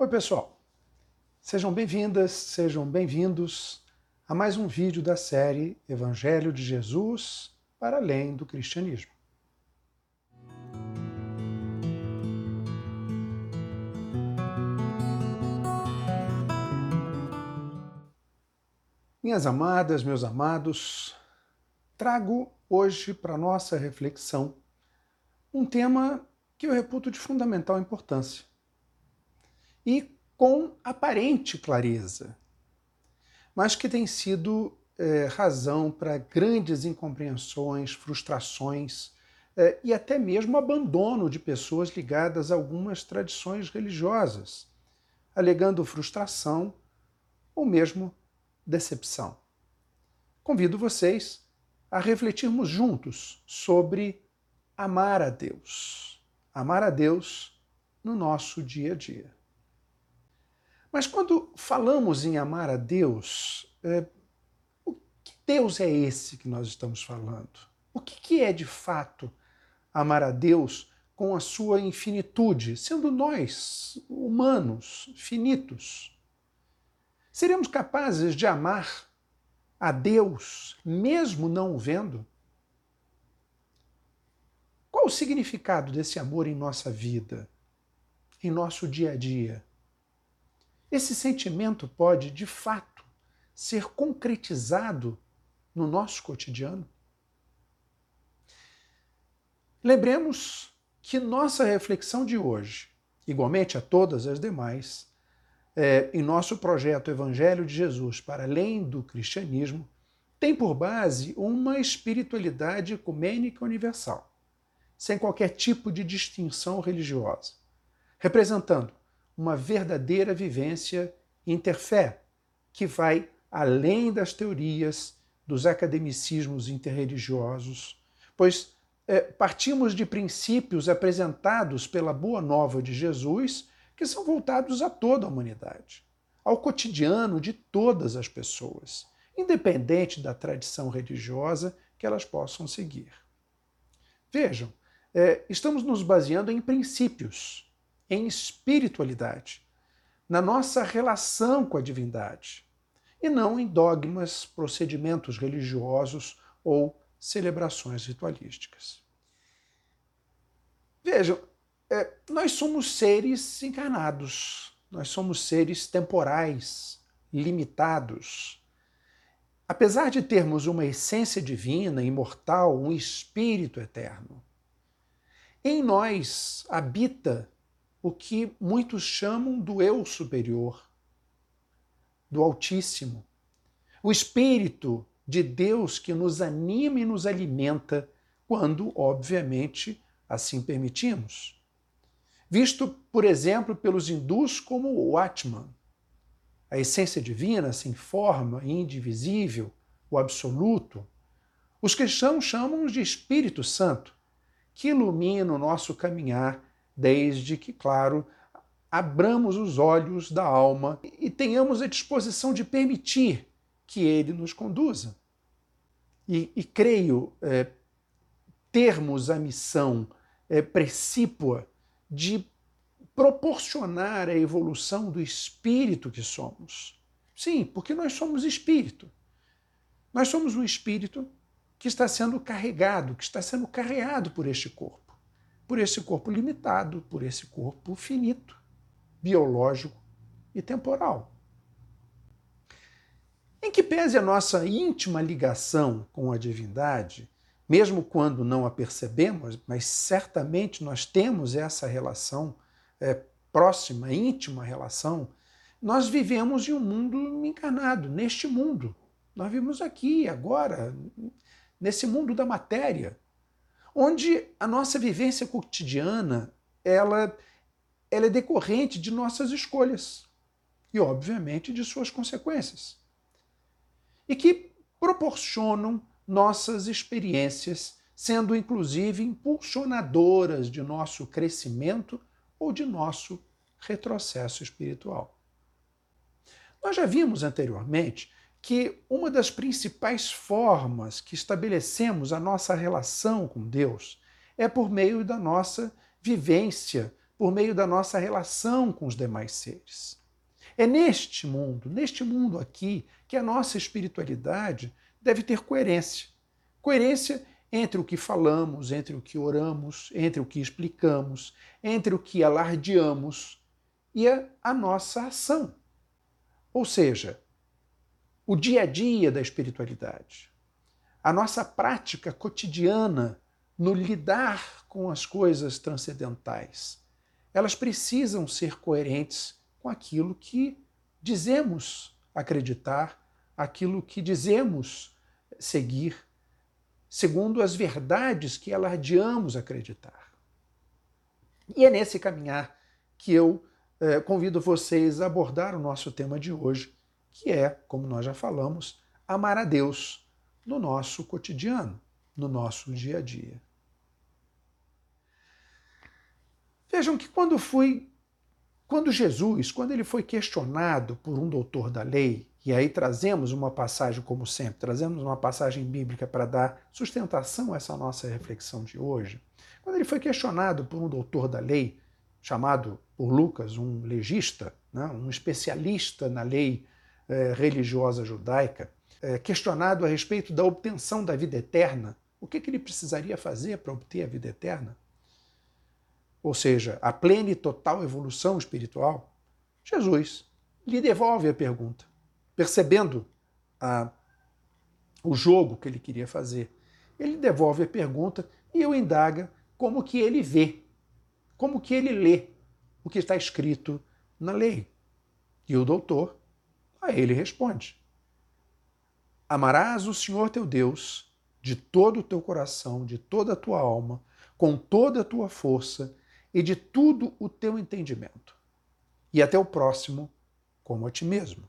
Oi, pessoal. Sejam bem-vindas, sejam bem-vindos a mais um vídeo da série Evangelho de Jesus para além do cristianismo. Minhas amadas, meus amados, trago hoje para nossa reflexão um tema que eu reputo de fundamental importância e com aparente clareza, mas que tem sido é, razão para grandes incompreensões, frustrações é, e até mesmo abandono de pessoas ligadas a algumas tradições religiosas, alegando frustração ou mesmo decepção. Convido vocês a refletirmos juntos sobre amar a Deus. Amar a Deus no nosso dia a dia. Mas quando falamos em amar a Deus, é, o que Deus é esse que nós estamos falando? O que, que é de fato amar a Deus com a sua infinitude, sendo nós, humanos, finitos? Seremos capazes de amar a Deus mesmo não o vendo? Qual o significado desse amor em nossa vida, em nosso dia a dia? Esse sentimento pode, de fato, ser concretizado no nosso cotidiano? Lembremos que nossa reflexão de hoje, igualmente a todas as demais, é, em nosso projeto Evangelho de Jesus para além do cristianismo, tem por base uma espiritualidade ecumênica universal, sem qualquer tipo de distinção religiosa, representando uma verdadeira vivência interfé, que vai além das teorias, dos academicismos interreligiosos, pois é, partimos de princípios apresentados pela Boa Nova de Jesus que são voltados a toda a humanidade, ao cotidiano de todas as pessoas, independente da tradição religiosa que elas possam seguir. Vejam, é, estamos nos baseando em princípios em espiritualidade, na nossa relação com a divindade, e não em dogmas, procedimentos religiosos ou celebrações ritualísticas. Vejam, é, nós somos seres encarnados, nós somos seres temporais, limitados. Apesar de termos uma essência divina, imortal, um espírito eterno, em nós habita o que muitos chamam do eu superior, do Altíssimo. O Espírito de Deus que nos anima e nos alimenta quando, obviamente, assim permitimos. Visto, por exemplo, pelos hindus como o Atman, a essência divina sem forma, indivisível, o absoluto. Os cristãos chamam de Espírito Santo, que ilumina o nosso caminhar desde que, claro, abramos os olhos da alma e tenhamos a disposição de permitir que ele nos conduza. E, e creio é, termos a missão é, precípua de proporcionar a evolução do espírito que somos. Sim, porque nós somos espírito. Nós somos um espírito que está sendo carregado, que está sendo carreado por este corpo por esse corpo limitado, por esse corpo finito, biológico e temporal. Em que pese a nossa íntima ligação com a divindade, mesmo quando não a percebemos, mas certamente nós temos essa relação é, próxima, íntima relação, nós vivemos em um mundo encarnado, neste mundo. Nós vivemos aqui, agora, nesse mundo da matéria onde a nossa vivência cotidiana ela, ela é decorrente de nossas escolhas e, obviamente, de suas consequências. E que proporcionam nossas experiências, sendo inclusive impulsionadoras de nosso crescimento ou de nosso retrocesso espiritual. Nós já vimos anteriormente que uma das principais formas que estabelecemos a nossa relação com Deus é por meio da nossa vivência por meio da nossa relação com os demais seres. É neste mundo, neste mundo aqui, que a nossa espiritualidade deve ter coerência. Coerência entre o que falamos, entre o que oramos, entre o que explicamos, entre o que alardeamos e a, a nossa ação. Ou seja, o dia a dia da espiritualidade, a nossa prática cotidiana no lidar com as coisas transcendentais, elas precisam ser coerentes com aquilo que dizemos acreditar, aquilo que dizemos seguir, segundo as verdades que alardeamos acreditar. E é nesse caminhar que eu eh, convido vocês a abordar o nosso tema de hoje, que é, como nós já falamos, amar a Deus no nosso cotidiano, no nosso dia a dia. Vejam que quando fui quando Jesus, quando ele foi questionado por um doutor da lei, e aí trazemos uma passagem, como sempre, trazemos uma passagem bíblica para dar sustentação a essa nossa reflexão de hoje. Quando ele foi questionado por um doutor da lei, chamado por Lucas um legista, né, um especialista na lei eh, religiosa judaica, eh, questionado a respeito da obtenção da vida eterna, o que, que ele precisaria fazer para obter a vida eterna? ou seja, a plena e total evolução espiritual, Jesus lhe devolve a pergunta, percebendo a, o jogo que ele queria fazer. Ele devolve a pergunta e o indaga como que ele vê, como que ele lê o que está escrito na lei. E o doutor a ele responde: Amarás o Senhor teu Deus de todo o teu coração, de toda a tua alma, com toda a tua força e de tudo o teu entendimento, e até o próximo como a ti mesmo.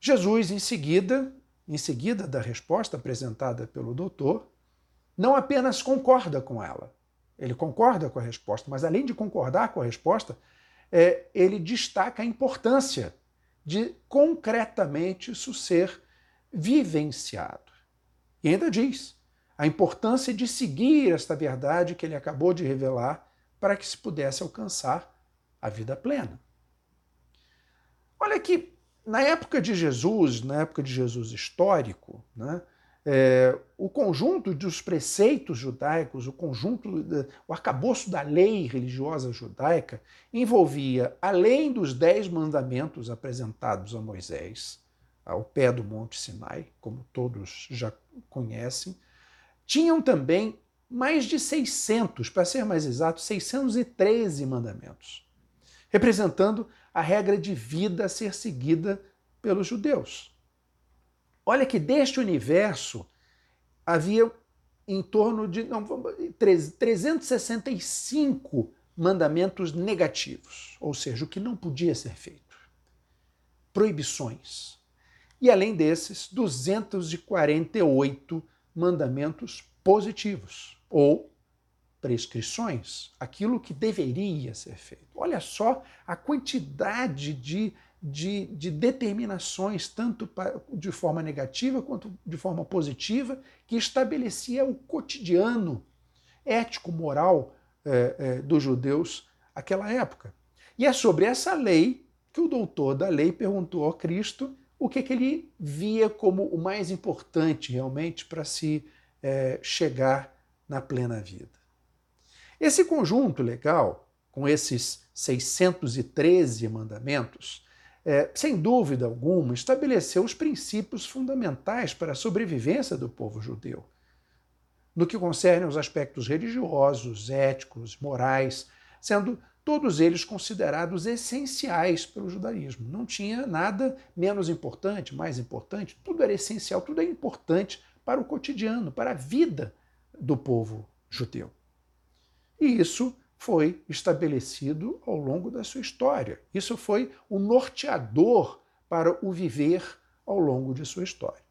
Jesus, em seguida, em seguida da resposta apresentada pelo doutor, não apenas concorda com ela, ele concorda com a resposta, mas além de concordar com a resposta, é, ele destaca a importância de concretamente isso ser vivenciado. E ainda diz: a importância de seguir esta verdade que ele acabou de revelar para que se pudesse alcançar a vida plena. Olha que na época de Jesus, na época de Jesus histórico, né, é, o conjunto dos preceitos judaicos, o conjunto, o arcabouço da lei religiosa judaica envolvia, além dos dez mandamentos apresentados a Moisés, ao pé do Monte Sinai, como todos já conhecem, tinham também mais de 600, para ser mais exato, 613 mandamentos, representando a regra de vida a ser seguida pelos judeus. Olha que deste universo havia em torno de não, 365 mandamentos negativos, ou seja, o que não podia ser feito. Proibições. E além desses, 248 mandamentos positivos ou prescrições, aquilo que deveria ser feito. Olha só a quantidade de, de, de determinações, tanto de forma negativa quanto de forma positiva, que estabelecia o cotidiano ético-moral é, é, dos judeus naquela época. E é sobre essa lei que o doutor da lei perguntou a Cristo o que, que ele via como o mais importante realmente para se é, chegar na plena vida. Esse conjunto legal, com esses 613 mandamentos, é, sem dúvida alguma, estabeleceu os princípios fundamentais para a sobrevivência do povo judeu. No que concerne aos aspectos religiosos, éticos, morais, sendo todos eles considerados essenciais pelo judaísmo. Não tinha nada menos importante, mais importante, tudo era essencial, tudo é importante para o cotidiano, para a vida do povo judeu. E isso foi estabelecido ao longo da sua história. Isso foi o norteador para o viver ao longo de sua história.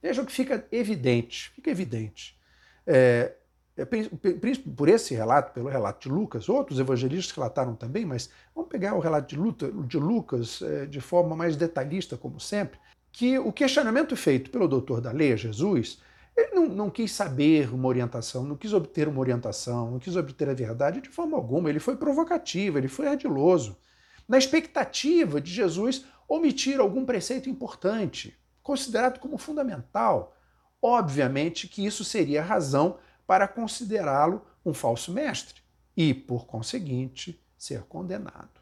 Vejam que fica evidente, fica evidente. É, é, por esse relato, pelo relato de Lucas, outros evangelistas relataram também, mas vamos pegar o relato de Lucas é, de forma mais detalhista, como sempre, que o questionamento feito pelo doutor da lei, Jesus, Ele não, não, quis saber uma orientação, não quis obter uma orientação, não quis obter a verdade de forma alguma. Ele foi provocativo, ele foi ardiloso, na expectativa de Jesus omitir algum preceito importante, considerado como fundamental. Obviamente que isso seria razão para considerá-lo um falso mestre e, por conseguinte, ser condenado.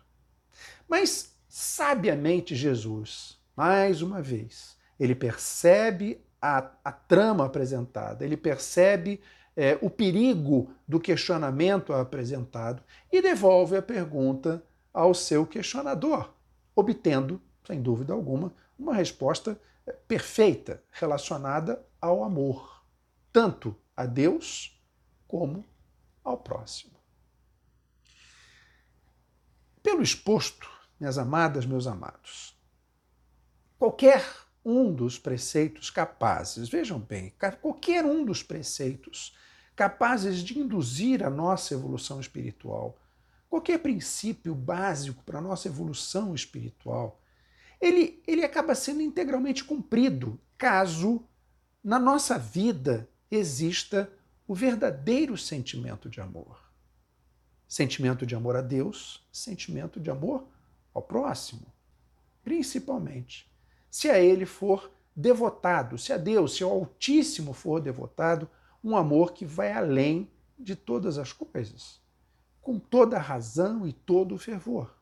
Mas, sabiamente, Jesus, mais uma vez, ele percebe a, a trama apresentada, ele percebe é, o perigo do questionamento apresentado e devolve a pergunta ao seu questionador, obtendo, sem dúvida alguma, uma resposta é, perfeita relacionada ao amor, tanto a Deus como ao próximo. Pelo exposto, minhas amadas, meus amados, qualquer um dos preceitos capazes, vejam bem, qualquer um dos preceitos capazes de induzir a nossa evolução espiritual, qualquer princípio básico para a nossa evolução espiritual, ele, ele acaba sendo integralmente cumprido caso na nossa vida exista o verdadeiro sentimento de amor. Sentimento de amor a Deus, sentimento de amor ao próximo, principalmente. Se a Ele for devotado, se a Deus, se ao Altíssimo for devotado, um amor que vai além de todas as coisas, com toda a razão e todo o fervor.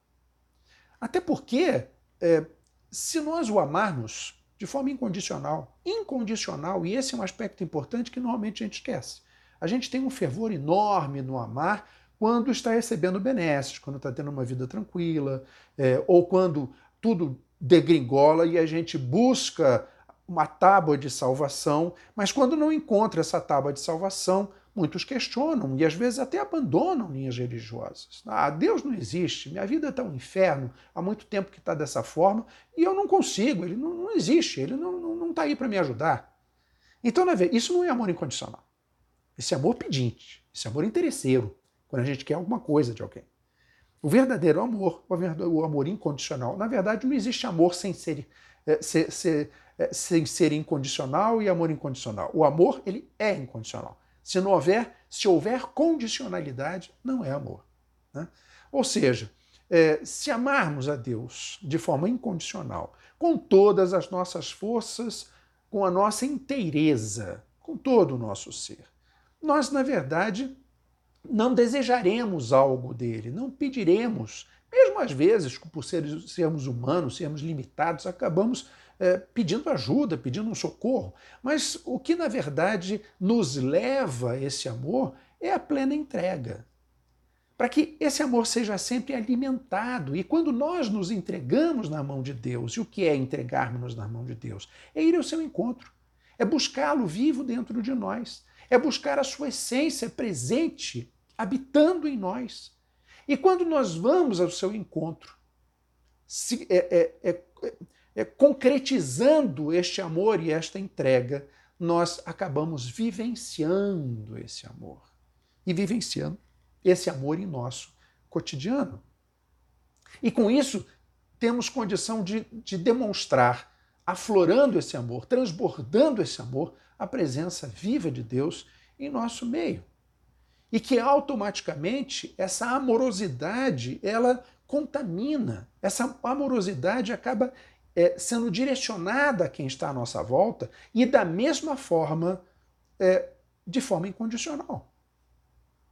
Até porque, é, se nós o amarmos de forma incondicional. Incondicional, e esse é um aspecto importante que normalmente a gente esquece. A gente tem um fervor enorme no amar quando está recebendo benesses, quando está tendo uma vida tranquila, é, ou quando tudo degringola e a gente busca uma tábua de salvação, mas quando não encontra essa tábua de salvação, Muitos questionam e às vezes até abandonam linhas religiosas. Ah, Deus não existe, minha vida está um inferno, há muito tempo que está dessa forma e eu não consigo, ele não, não existe, ele não está tá aí para me ajudar. Então, isso não é amor incondicional. Esse é amor pedinte, esse é amor interesseiro, quando a gente quer alguma coisa de alguém. O verdadeiro amor, o amor incondicional, na verdade não existe amor sem ser, é, ser, ser, é, sem ser incondicional e amor incondicional. O amor, ele é incondicional. Se não houver, se houver condicionalidade, não é amor. Né? Ou seja, é, se amarmos a Deus de forma incondicional, com todas as nossas forças, com a nossa inteireza, com todo o nosso ser, nós, na verdade, não desejaremos algo dele, não pediremos. Mesmo às vezes, por sermos humanos, sermos limitados, acabamos é, pedindo ajuda, pedindo um socorro. Mas o que na verdade nos leva a esse amor é a plena entrega. Para que esse amor seja sempre alimentado. E quando nós nos entregamos na mão de Deus, e o que é entregarmos na mão de Deus? É ir ao seu encontro, é buscá-lo vivo dentro de nós, é buscar a sua essência presente, habitando em nós. E quando nós vamos ao seu encontro, se, é, é, é, é, concretizando este amor e esta entrega, nós acabamos vivenciando esse amor e vivenciando esse amor em nosso cotidiano. E com isso, temos condição de, de demonstrar, aflorando esse amor, transbordando esse amor, a presença viva de Deus em nosso meio. E que automaticamente essa amorosidade, ela contamina. Essa amorosidade acaba é, sendo direcionada a quem está à nossa volta e da mesma forma, é, de forma incondicional.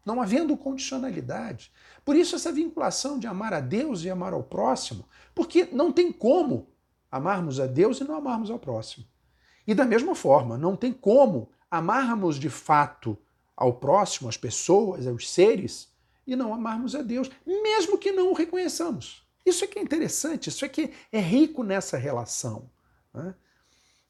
Não havendo condicionalidade. Por isso, essa vinculação de amar a Deus e amar ao próximo, porque não tem como amarmos a Deus e não amarmos ao próximo. E da mesma forma, não tem como amarmos de fato ao próximo, às pessoas, aos seres, e não amarmos a Deus, mesmo que não o reconheçamos. Isso é que é interessante, isso é que é rico nessa relação. Né?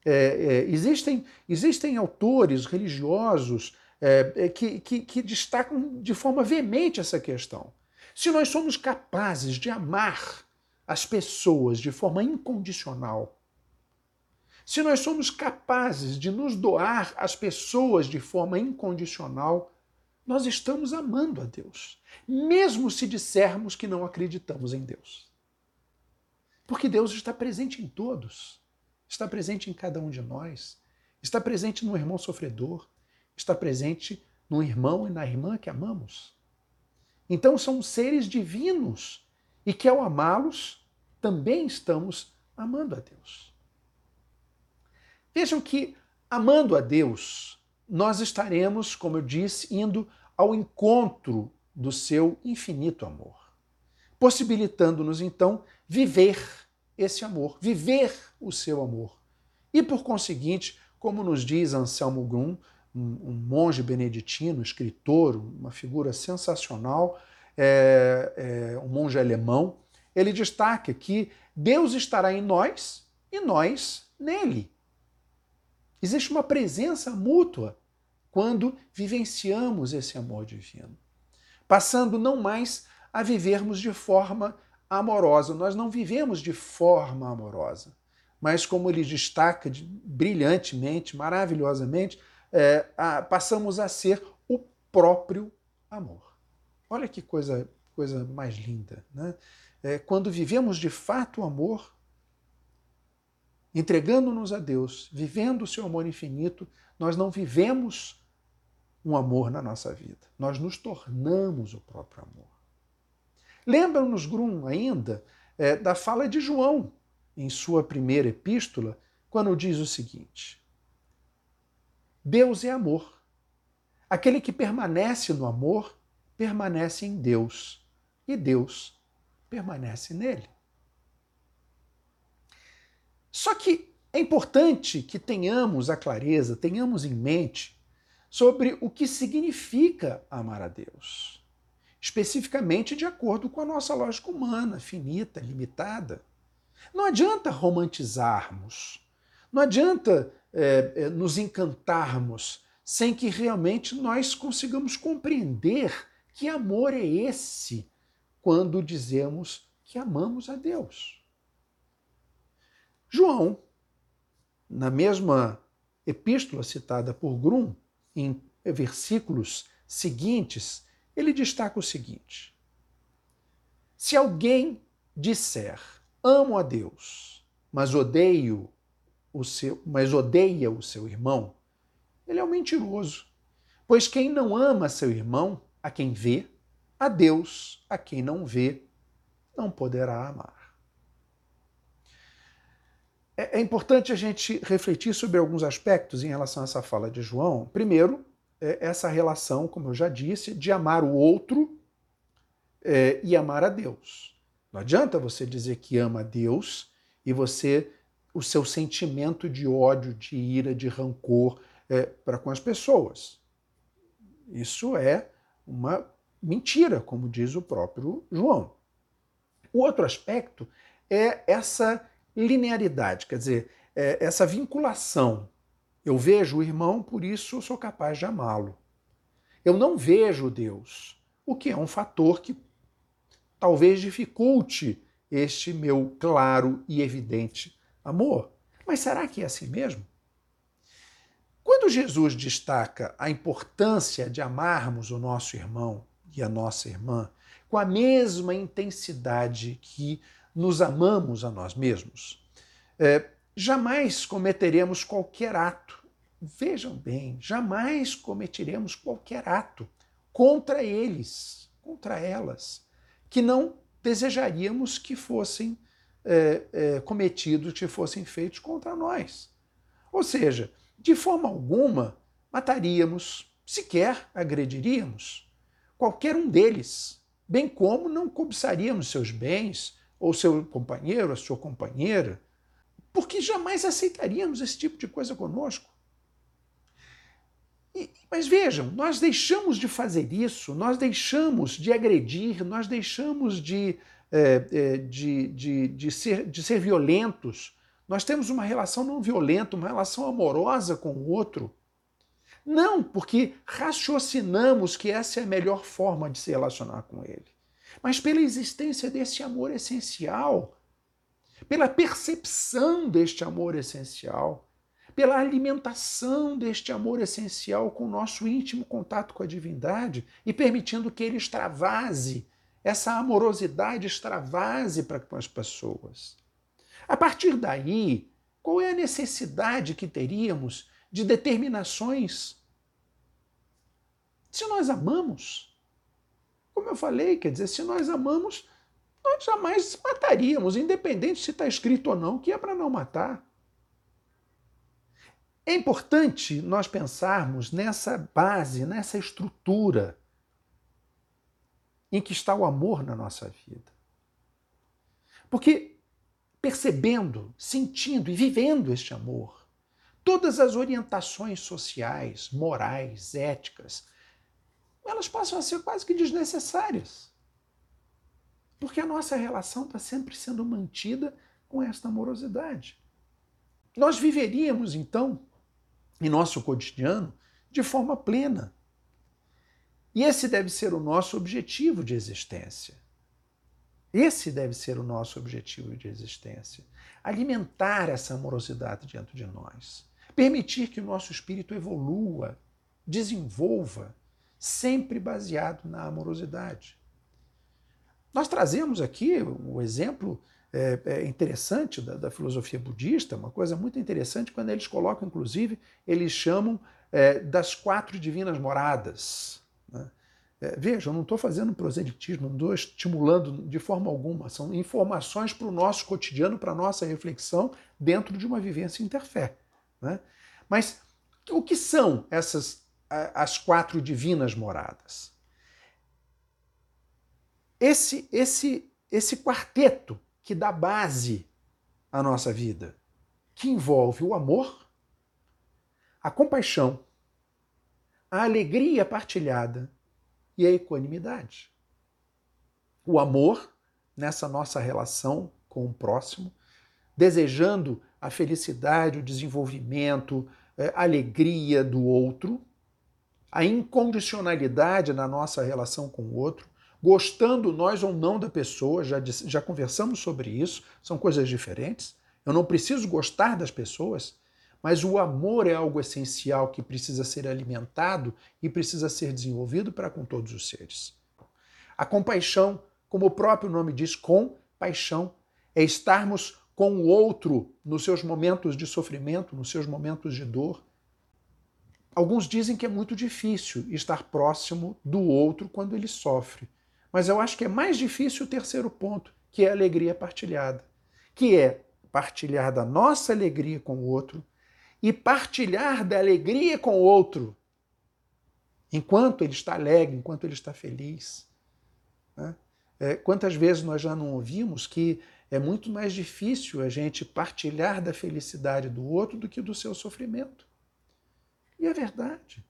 É, é, existem, existem autores religiosos é, é, que, que, que destacam de forma veemente essa questão. Se nós somos capazes de amar as pessoas de forma incondicional, se nós somos capazes de nos doar às pessoas de forma incondicional, nós estamos amando a Deus, mesmo se dissermos que não acreditamos em Deus. Porque Deus está presente em todos, está presente em cada um de nós. está presente no irmão sofredor, está presente no irmão e na irmã que amamos. Então são seres divinos e que ao amá-los também estamos amando a Deus. Vejam que, amando a Deus, nós estaremos, como eu disse, indo ao encontro do seu infinito amor, possibilitando-nos então viver esse amor, viver o seu amor. E por conseguinte, como nos diz Anselmo Grum, um, monge beneditino, escritor, uma figura sensacional, é, é, um monge alemão, ele destaca que Deus estará em nós e nós nele. Existe uma presença mútua quando vivenciamos esse amor divino, passando não mais a vivermos de forma amorosa. Nós não vivemos de forma amorosa, mas como ele destaca de, brilhantemente, maravilhosamente, é, a, passamos a ser o próprio amor. Olha que coisa, coisa mais linda. Né? É, quando vivemos de fato o amor, entregando-nos a Deus, vivendo o seu amor infinito, nós não vivemos um amor na nossa vida, nós nos tornamos o próprio amor. Lembra-nos, Grum, ainda, é, da fala de João, em sua primeira epístola, quando diz o seguinte: Deus é amor. Aquele que permanece no amor, permanece em Deus, e Deus permanece nele. Só que é importante que tenhamos a clareza, tenhamos em mente sobre o que significa amar a Deus, especificamente de acordo com a nossa lógica humana, finita, limitada. Não adianta romantizarmos, não adianta é, é, nos encantarmos sem que realmente nós consigamos compreender que amor é esse quando dizemos que amamos a Deus. João, na mesma epístola citada por Grum, em versículos seguintes, ele destaca o seguinte: Se alguém disser amo a Deus, mas odeio o seu, mas odeia o seu irmão, ele é um mentiroso. Pois quem não ama seu irmão, a quem vê, a Deus, a quem não vê, não poderá amar. É, é importante a gente refletir sobre alguns aspectos em relação a essa fala de João. Primeiro, é essa relação, como eu já disse, de amar o outro é, e amar a Deus. Não adianta você dizer que ama a Deus e você o seu sentimento de ódio, de ira, de rancor é, para com as pessoas. Isso é uma mentira, como diz o próprio João. O outro aspecto é essa linearidade, quer dizer, é essa vinculação. Eu vejo o irmão, por isso eu sou capaz de amá-lo. Eu não vejo Deus, o que é um fator que talvez dificulte este meu claro e evidente amor. Mas será que é assim mesmo? Quando Jesus destaca a importância de amarmos o nosso irmão e a nossa irmã com a mesma intensidade que nos amamos a nós mesmos, é, jamais cometeremos qualquer ato. Vejam bem, jamais cometeremos qualquer ato contra eles, contra elas, que não desejaríamos que fossem é, é, cometidos, que fossem feitos contra nós. Ou seja, de forma alguma mataríamos, sequer agrediríamos qualquer um deles, bem como não cobiçaríamos seus bens, ou seu companheiro, a sua companheira, porque jamais aceitaríamos esse tipo de coisa conosco. E, mas vejam, nós deixamos de fazer isso, nós deixamos de agredir, nós deixamos de, é, é, de, de, de, ser, de ser violentos. Nós temos uma relação não violenta, uma relação amorosa com o outro. Não porque raciocinamos que essa é a melhor forma de se relacionar com ele mas pela existência desse amor essencial, pela percepção deste amor essencial, pela alimentação deste amor essencial com o nosso íntimo contato com a divindade e permitindo que ele extravase, essa amorosidade extravase para com as pessoas. A partir daí, qual é a necessidade que teríamos de determinações. Se nós amamos, como eu falei, quer dizer, se nós amamos, nós jamais mataríamos, independente se está escrito ou não, que é para não matar. É importante nós pensarmos nessa base, nessa estrutura em que está o amor na nossa vida. Porque percebendo, sentindo e vivendo este amor, todas as orientações sociais, morais, éticas, elas passam a ser quase que desnecessárias. Porque a nossa relação está sempre sendo mantida com esta amorosidade. Nós viveríamos, então, em nosso cotidiano, de forma plena. E esse deve ser o nosso objetivo de existência. Esse deve ser o nosso objetivo de existência. Alimentar essa amorosidade dentro de nós. Permitir que o nosso espírito evolua, desenvolva, sempre baseado na amorosidade. Nós trazemos aqui o exemplo é, é interessante da, da, filosofia budista, uma coisa muito interessante, quando eles colocam, inclusive, eles chamam é, das quatro divinas moradas. Né? É, veja, eu não estou fazendo proselitismo, não estou estimulando de forma alguma, são informações para o nosso cotidiano, para a nossa reflexão dentro de uma vivência interfé. Né? Mas o que são essas as quatro divinas moradas? Esse, esse, esse quarteto que dá base à nossa vida, que envolve o amor, a compaixão, a alegria partilhada e a equanimidade. O amor nessa nossa relação com o próximo, desejando a felicidade, o desenvolvimento, é, a alegria do outro, a incondicionalidade na nossa relação com o outro, gostando nós ou não da pessoa, já, já conversamos sobre isso, são coisas diferentes. Eu não preciso gostar das pessoas, mas o amor é algo essencial que precisa ser alimentado e precisa ser desenvolvido para com todos os seres. A compaixão, como o próprio nome diz, com paixão, é estarmos com o outro nos seus momentos de sofrimento, nos seus momentos de dor. Alguns dizem que é muito difícil estar próximo do outro quando ele sofre. Mas eu acho que é mais difícil o terceiro ponto, que é a alegria partilhada, que é partilhar da nossa alegria com o outro e partilhar da alegria com o outro, enquanto ele está alegre, enquanto ele está feliz. Né? É, quantas vezes nós já não ouvimos que é muito mais difícil a gente partilhar da felicidade do outro do que do seu sofrimento. E é verdade.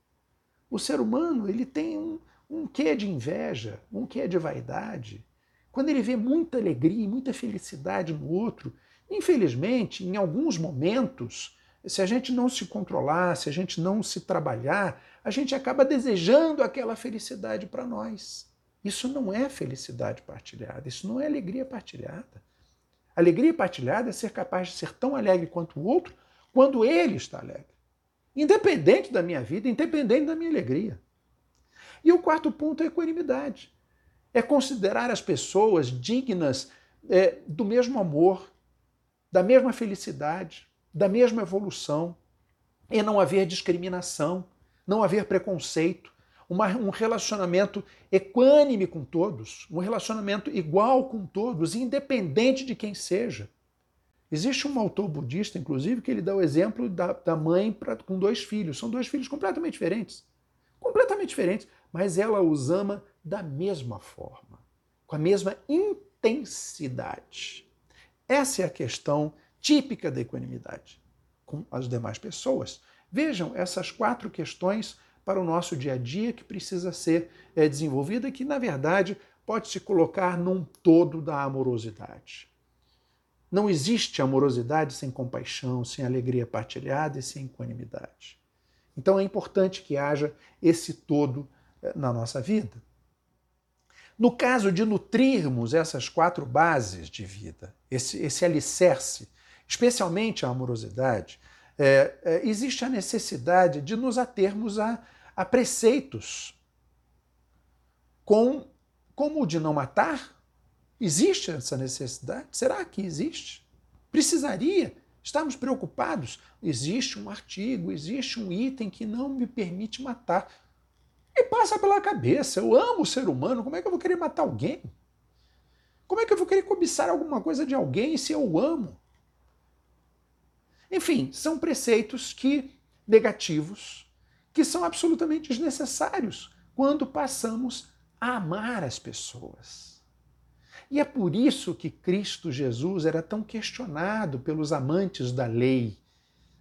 O ser humano ele tem um, um quê de inveja, um quê de vaidade. Quando ele vê muita alegria e muita felicidade no outro, infelizmente, em alguns momentos, se a gente não se controlar, se a gente não se trabalhar, a gente acaba desejando aquela felicidade para nós. Isso não é felicidade partilhada, isso não é alegria partilhada. Alegria partilhada é ser capaz de ser tão alegre quanto o outro quando ele está alegre. Independente da minha vida, independente da minha alegria. E o quarto ponto é equanimidade. É considerar as pessoas dignas é, do mesmo amor, da mesma felicidade, da mesma evolução, e não haver discriminação, não haver preconceito, uma, um relacionamento equânime com todos, um relacionamento igual com todos, independente de quem seja. Existe um autor budista, inclusive, que ele dá o exemplo da, da mãe pra, com dois filhos. São dois filhos completamente diferentes. Completamente diferentes, mas ela os ama da mesma forma, com a mesma intensidade. Essa é a questão típica da equanimidade com as demais pessoas. Vejam essas quatro questões para o nosso dia a dia que precisa ser é, desenvolvida e que, na verdade, pode se colocar num todo da amorosidade. Não existe amorosidade sem compaixão, sem alegria partilhada e sem equanimidade. Então é importante que haja esse todo é, na nossa vida. No caso de nutrirmos essas quatro bases de vida, esse, esse alicerce especialmente a amorosidade, é, é, existe a necessidade de nos atermos a, a preceitos com, como o de não matar. Existe essa necessidade? Será que existe? Precisaria Estarmos preocupados. Existe um artigo, existe um item que não me permite matar. E passa pela cabeça. Eu amo o ser humano, como é que eu vou querer matar alguém? Como é que eu vou querer cobiçar alguma coisa de alguém se eu amo? Enfim, são preceitos que negativos que são absolutamente desnecessários quando passamos a amar as pessoas. E é por isso que Cristo Jesus era tão questionado pelos amantes da lei,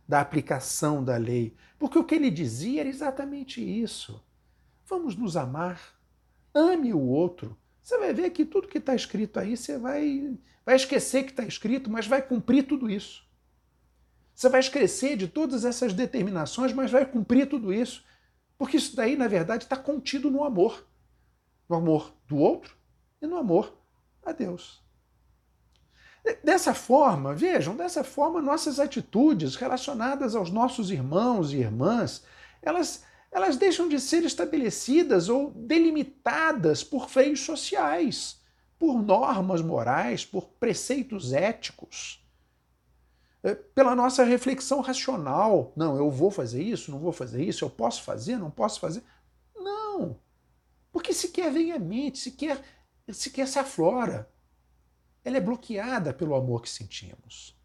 da aplicação da lei, porque o que ele dizia era exatamente isso. Vamos nos amar, ame o outro. Você vai ver que tudo que está escrito aí, você vai, vai esquecer que está escrito, mas vai cumprir tudo isso. Você vai esquecer de todas essas determinações, mas vai cumprir tudo isso. Porque isso daí, na verdade, está contido no amor. No amor do outro e no amor a Deus. Dessa forma, vejam, dessa forma, nossas atitudes relacionadas aos nossos irmãos e irmãs, elas, elas deixam de ser estabelecidas ou delimitadas por freios sociais, por normas morais, por preceitos éticos. É, pela nossa reflexão racional. Não, eu vou fazer isso, não vou fazer isso, eu posso fazer, não posso fazer. Não. Porque sequer vem à mente, sequer, sequer se aflora. Ela é bloqueada pelo amor que sentimos.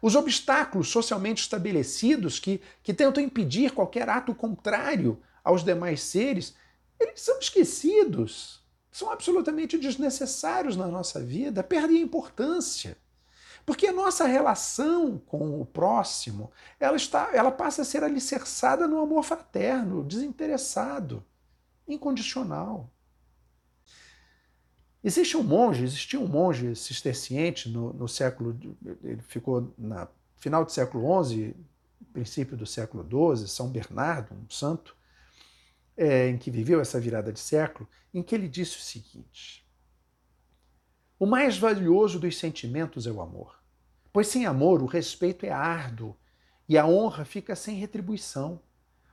Os obstáculos socialmente estabelecidos que, que tentam impedir qualquer ato contrário aos demais seres, eles são esquecidos, são absolutamente desnecessários na nossa vida, perdem importância. Porque a nossa relação com o próximo, ela, está, ela passa a ser alicerçada no amor fraterno, desinteressado, incondicional. Existe um monge, existia um monge cisterciente no, no século, ele ficou na final do século XI, princípio do século XII, São Bernardo, um santo, é, em que viveu essa virada de século, em que ele disse o seguinte: o mais valioso dos sentimentos é o amor. Pois sem amor, o respeito é árduo e a honra fica sem retribuição.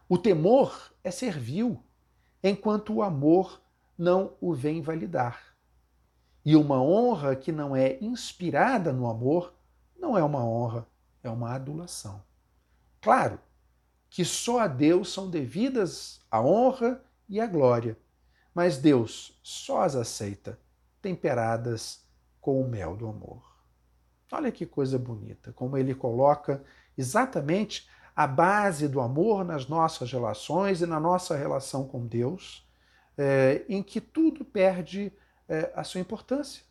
O temor é servil, enquanto o amor não o vem validar. E uma honra que não é inspirada no amor não é uma honra, é uma adulação. Claro que só a Deus são devidas a honra e a glória, mas Deus só as aceita temperadas com o mel do amor. Olha que coisa bonita, como ele coloca exatamente a base do amor nas nossas relações e na nossa relação com Deus, é, em que tudo perde é, a sua importância.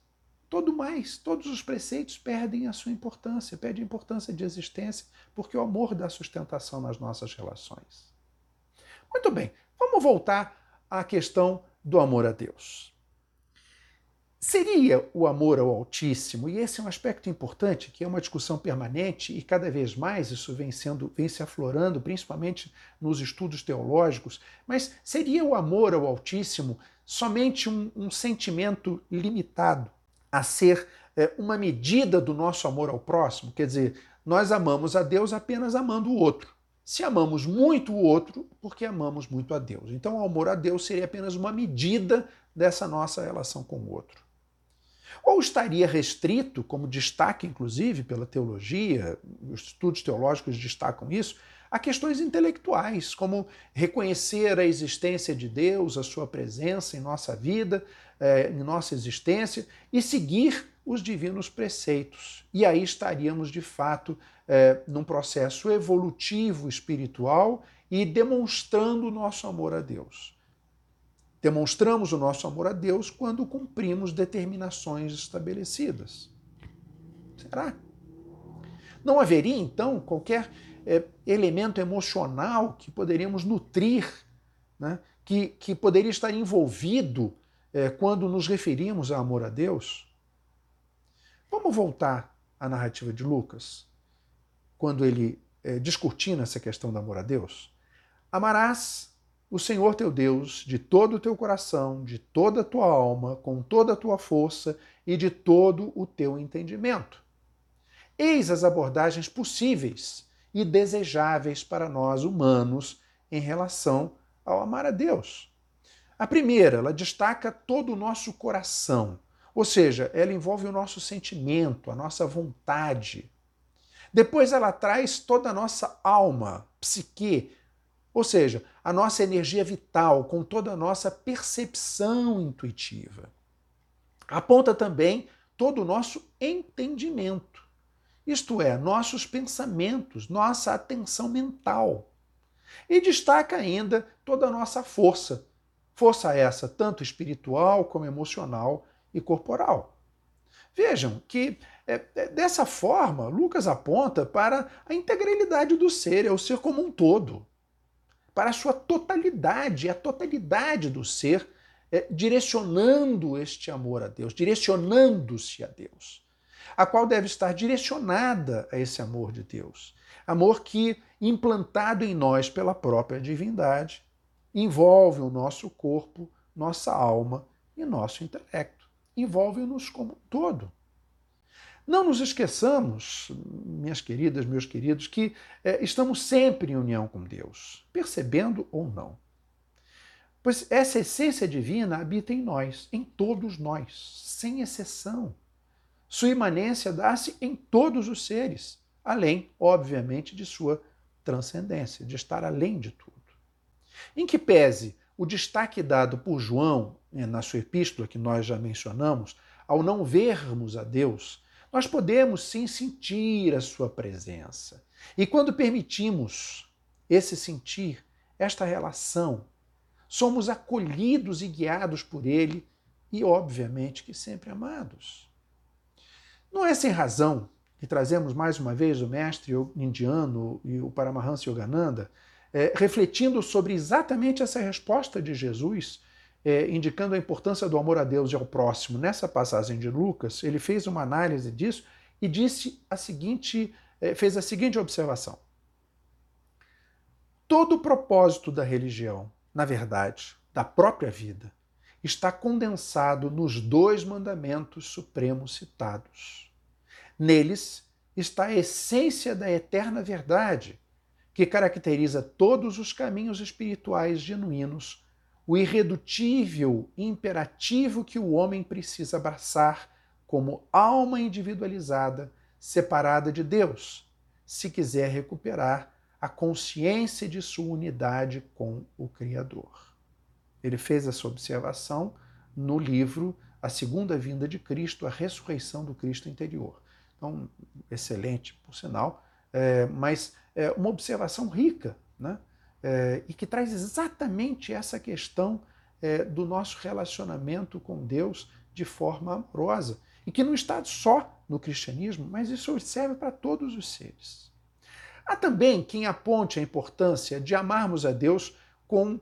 Todo mais, todos os preceitos perdem a sua importância, perdem a importância de existência, porque o amor dá sustentação nas nossas relações. Muito bem, vamos voltar à questão do amor a Deus. Seria o amor ao Altíssimo, e esse é um aspecto importante, que é uma discussão permanente e cada vez mais isso vem sendo vem se aflorando, principalmente nos estudos teológicos, mas seria o amor ao Altíssimo somente um, um sentimento limitado a ser é, uma medida do nosso amor ao próximo? Quer dizer, nós amamos a Deus apenas amando o outro. Se amamos muito o outro, porque amamos muito a Deus. Então, o amor a Deus seria apenas uma medida dessa nossa relação com o outro. Ou estaria restrito, como destaca inclusive pela teologia, os estudos teológicos destacam isso, a questões intelectuais, como reconhecer a existência de Deus, a sua presença em nossa vida, eh, em nossa existência, e seguir os divinos preceitos. E aí estaríamos, de fato, eh, num processo evolutivo espiritual e demonstrando o nosso amor a Deus. Demonstramos o nosso amor a Deus quando cumprimos determinações estabelecidas. Será? Não haveria, então, qualquer é, elemento emocional que poderíamos nutrir, né, que, que poderia estar envolvido é, quando nos referimos a amor a Deus? Vamos voltar à narrativa de Lucas, quando ele é, discutindo essa questão do amor a Deus. Amarás o Senhor teu Deus de todo o teu coração, de toda a tua alma, com toda a tua força e de todo o teu entendimento. Eis as abordagens possíveis e desejáveis para nós humanos em relação ao amar a Deus. A primeira, ela destaca todo o nosso coração, Ou seja, ela envolve o nosso sentimento, a nossa vontade. Depois ela traz toda a nossa alma, psique, ou seja, a nossa energia vital, com toda a nossa percepção intuitiva. Aponta também todo o nosso entendimento, isto é, nossos pensamentos, nossa atenção mental. E destaca ainda toda a nossa força, força essa tanto espiritual como emocional e corporal. Vejam que é, é, dessa forma, Lucas aponta para a integralidade do ser, é o ser como um todo, para a sua totalidade, a totalidade do ser, é, direcionando este amor a Deus, direcionando-se a Deus, a qual deve estar direcionada a esse amor de Deus. Amor que, implantado em nós pela própria divindade, envolve o nosso corpo, nossa alma e nosso intelecto. Envolve-nos como um todo. Não nos esqueçamos, minhas queridas, meus queridos, que é, estamos sempre em união com Deus, percebendo ou não. Pois essa essência divina habita em nós, em todos nós, sem exceção. Sua imanência dá-se em todos os seres, além, obviamente, de sua transcendência, de estar além de tudo. Em que pese o destaque dado por João, né, na sua epístola, que nós já mencionamos, ao não vermos a Deus, nós podemos sim sentir a sua presença. E quando permitimos esse sentir, esta relação, somos acolhidos e guiados por ele e, obviamente, que sempre amados. Não é sem razão que trazemos mais uma vez o mestre indiano e o Paramahansa Yogananda é, refletindo sobre exatamente essa resposta de Jesus é, indicando a importância do amor a Deus e ao próximo, nessa passagem de Lucas, ele fez uma análise disso e disse a seguinte, é, fez a seguinte observação: todo o propósito da religião, na verdade, da própria vida, está condensado nos dois mandamentos supremos citados. Neles está a essência da eterna verdade, que caracteriza todos os caminhos espirituais genuínos o irredutível imperativo que o homem precisa abraçar como alma individualizada, separada de Deus, se quiser recuperar a consciência de sua unidade com o Criador. Ele fez essa observação no livro A Segunda Vinda de Cristo, a Ressurreição do Cristo Interior. Então, excelente, por sinal, é, mas é uma observação rica, né? é, e que traz exatamente essa questão é, do nosso relacionamento com Deus de forma amorosa. E que não está só no cristianismo, mas isso serve para todos os seres. Há também quem aponte a importância de amarmos a Deus com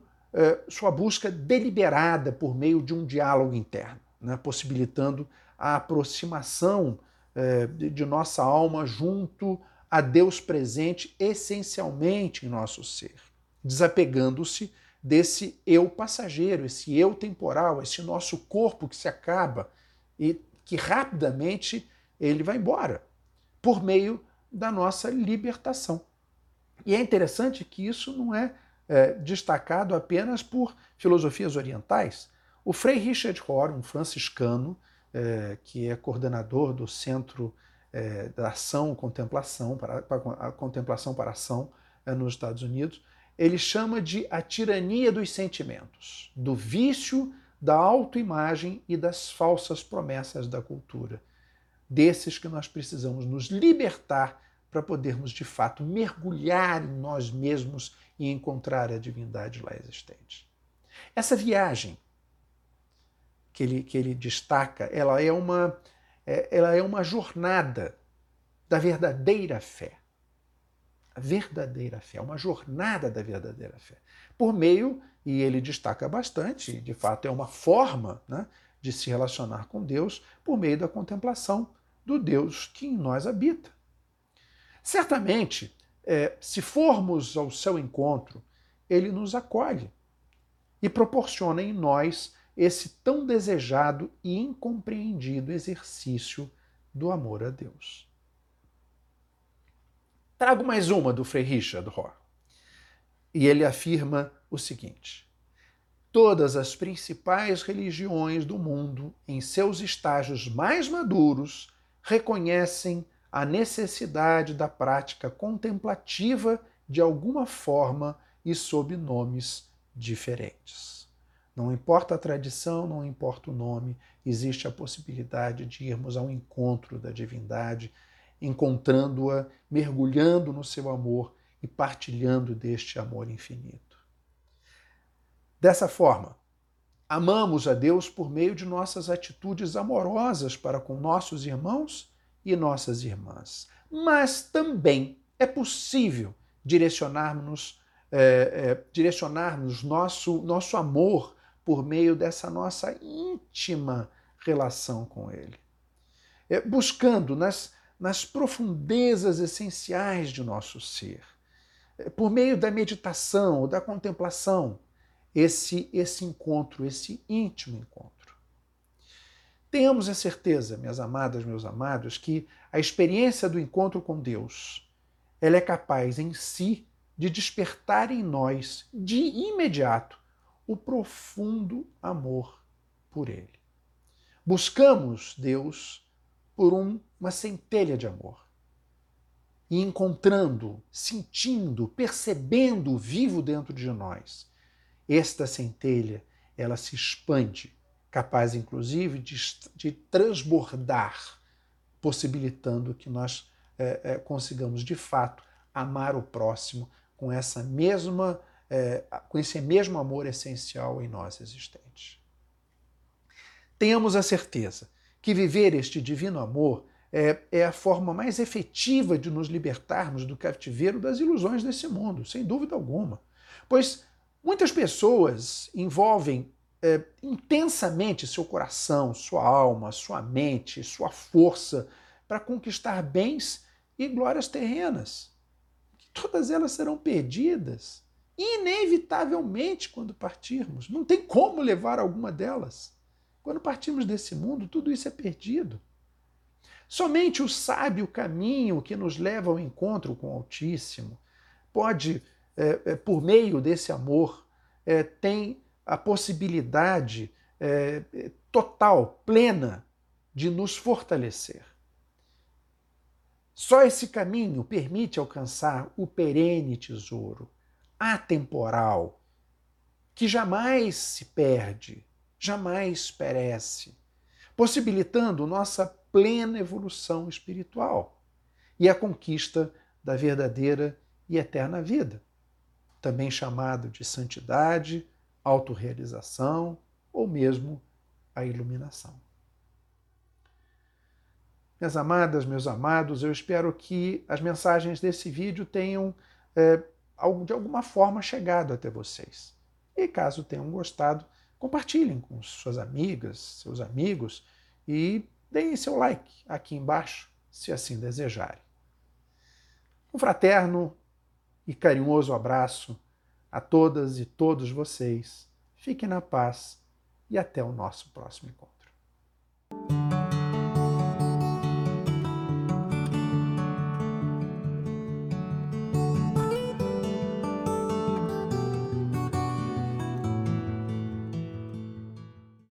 sua busca deliberada por meio de um diálogo interno, né, possibilitando a aproximação é, de nossa alma junto a Deus presente essencialmente em nosso ser desapegando-se desse eu passageiro, esse eu temporal, esse nosso corpo que se acaba e que rapidamente ele vai embora por meio da nossa libertação. E é interessante que isso não é, é destacado apenas por filosofias orientais. O Frei Richard Rohr, um franciscano, é, que é coordenador do Centro é, da Ação Contemplação para, para a Contemplação para Ação é, nos Estados Unidos, ele chama de a tirania dos sentimentos, do vício da autoimagem e das falsas promessas da cultura. Desses que nós precisamos nos libertar para podermos de fato mergulhar em nós mesmos e encontrar a divindade lá existente. Essa viagem que ele, que ele destaca, ela é uma, é, ela é uma jornada da verdadeira fé a verdadeira fé, uma jornada da verdadeira fé. Por meio, e ele destaca bastante, de fato é uma forma né, de se relacionar com Deus, por meio da contemplação do Deus que em nós habita. Certamente, é, se formos ao seu encontro, ele nos acolhe e proporciona em nós esse tão desejado e incompreendido exercício do amor a Deus. Trago mais uma do Frei Richard Rohr. E ele afirma o seguinte: todas as principais religiões do mundo, em seus estágios mais maduros, reconhecem a necessidade da prática contemplativa de alguma forma e sob nomes diferentes. Não importa a tradição, não importa o nome, existe a possibilidade de irmos ao encontro da divindade, encontrando-a, mergulhando no seu amor e partilhando deste amor infinito. Dessa forma, amamos a Deus por meio de nossas atitudes amorosas para com nossos irmãos e nossas irmãs. Mas também é possível direcionarmos, é, é, direcionarmos nosso, nosso amor por meio dessa nossa íntima relação com Ele. É, buscando nas, nas profundezas essenciais de nosso ser, é, por meio da meditação da contemplação, esse, esse encontro, esse íntimo encontro. Tenhamos a certeza, minhas amadas, meus amados, que a experiência do encontro com Deus, ela é capaz em si de despertar em nós, de imediato, o profundo amor por Ele. Buscamos Deus por um, uma centelha de amor. E encontrando, sentindo, percebendo vivo dentro de nós, esta centelha, ela se expande capaz inclusive de, de transbordar, possibilitando que nós é, é, consigamos de fato amar o próximo com essa mesma é, com esse mesmo amor essencial em nós existente. Tenhamos a certeza que viver este divino amor é, é, a forma mais efetiva de nos libertarmos do cativeiro das ilusões desse mundo, sem dúvida alguma. Pois muitas pessoas envolvem é, intensamente seu coração, sua alma, sua mente, sua força para conquistar bens e glórias terrenas. Que todas elas serão perdidas, inevitavelmente, quando partirmos. Não tem como levar alguma delas. Quando partimos desse mundo, tudo isso é perdido. Somente o sábio caminho que nos leva ao encontro com o Altíssimo pode, é, é, por meio desse amor, é, tem a possibilidade é, total, plena, de nos fortalecer. Só esse caminho permite alcançar o perene tesouro, atemporal, que jamais se perde, jamais perece, possibilitando nossa plena evolução espiritual e a conquista da verdadeira e eterna vida, também chamado de santidade, autorrealização ou mesmo a iluminação. Minhas amadas, meus amados, eu espero que as mensagens desse vídeo tenham é, de alguma forma chegado até vocês. E caso tenham gostado, compartilhem com suas amigas, seus amigos e deem seu like aqui embaixo, se assim desejarem. Um fraterno e carinhoso abraço a todas e todos vocês, fiquem na paz e até o nosso próximo encontro.